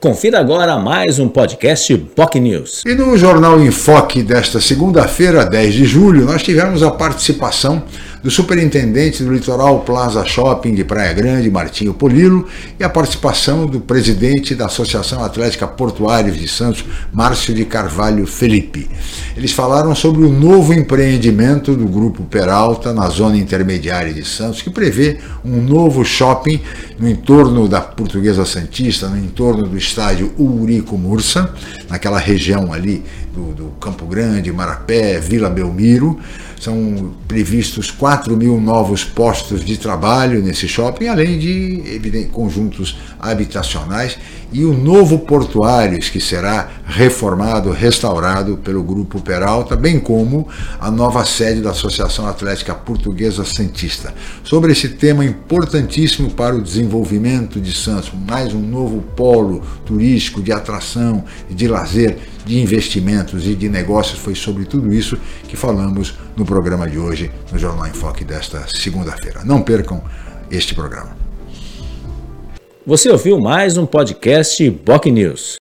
Confira agora mais um podcast POC News. E no Jornal em Foque desta segunda-feira, 10 de julho, nós tivemos a participação do superintendente do Litoral Plaza Shopping de Praia Grande, Martinho Polilo, e a participação do presidente da Associação Atlética Portuários de Santos, Márcio de Carvalho Felipe. Eles falaram sobre o novo empreendimento do Grupo Peralta na zona intermediária de Santos, que prevê um novo shopping no entorno da Portuguesa Santista, no entorno do estádio Urico Mursa, naquela região ali do, do Campo Grande, Marapé, Vila Belmiro. São previstos 4 mil novos postos de trabalho nesse shopping, além de evidente, conjuntos habitacionais e o novo portuários que será reformado, restaurado pelo Grupo Peralta, bem como a nova sede da Associação Atlética Portuguesa Santista. Sobre esse tema importantíssimo para o desenvolvimento de Santos, mais um novo polo turístico de atração, de lazer, de investimentos e de negócios, foi sobre tudo isso que falamos no programa de hoje, no Jornal em Foque desta segunda-feira. Não percam este programa. Você ouviu mais um podcast BOC News.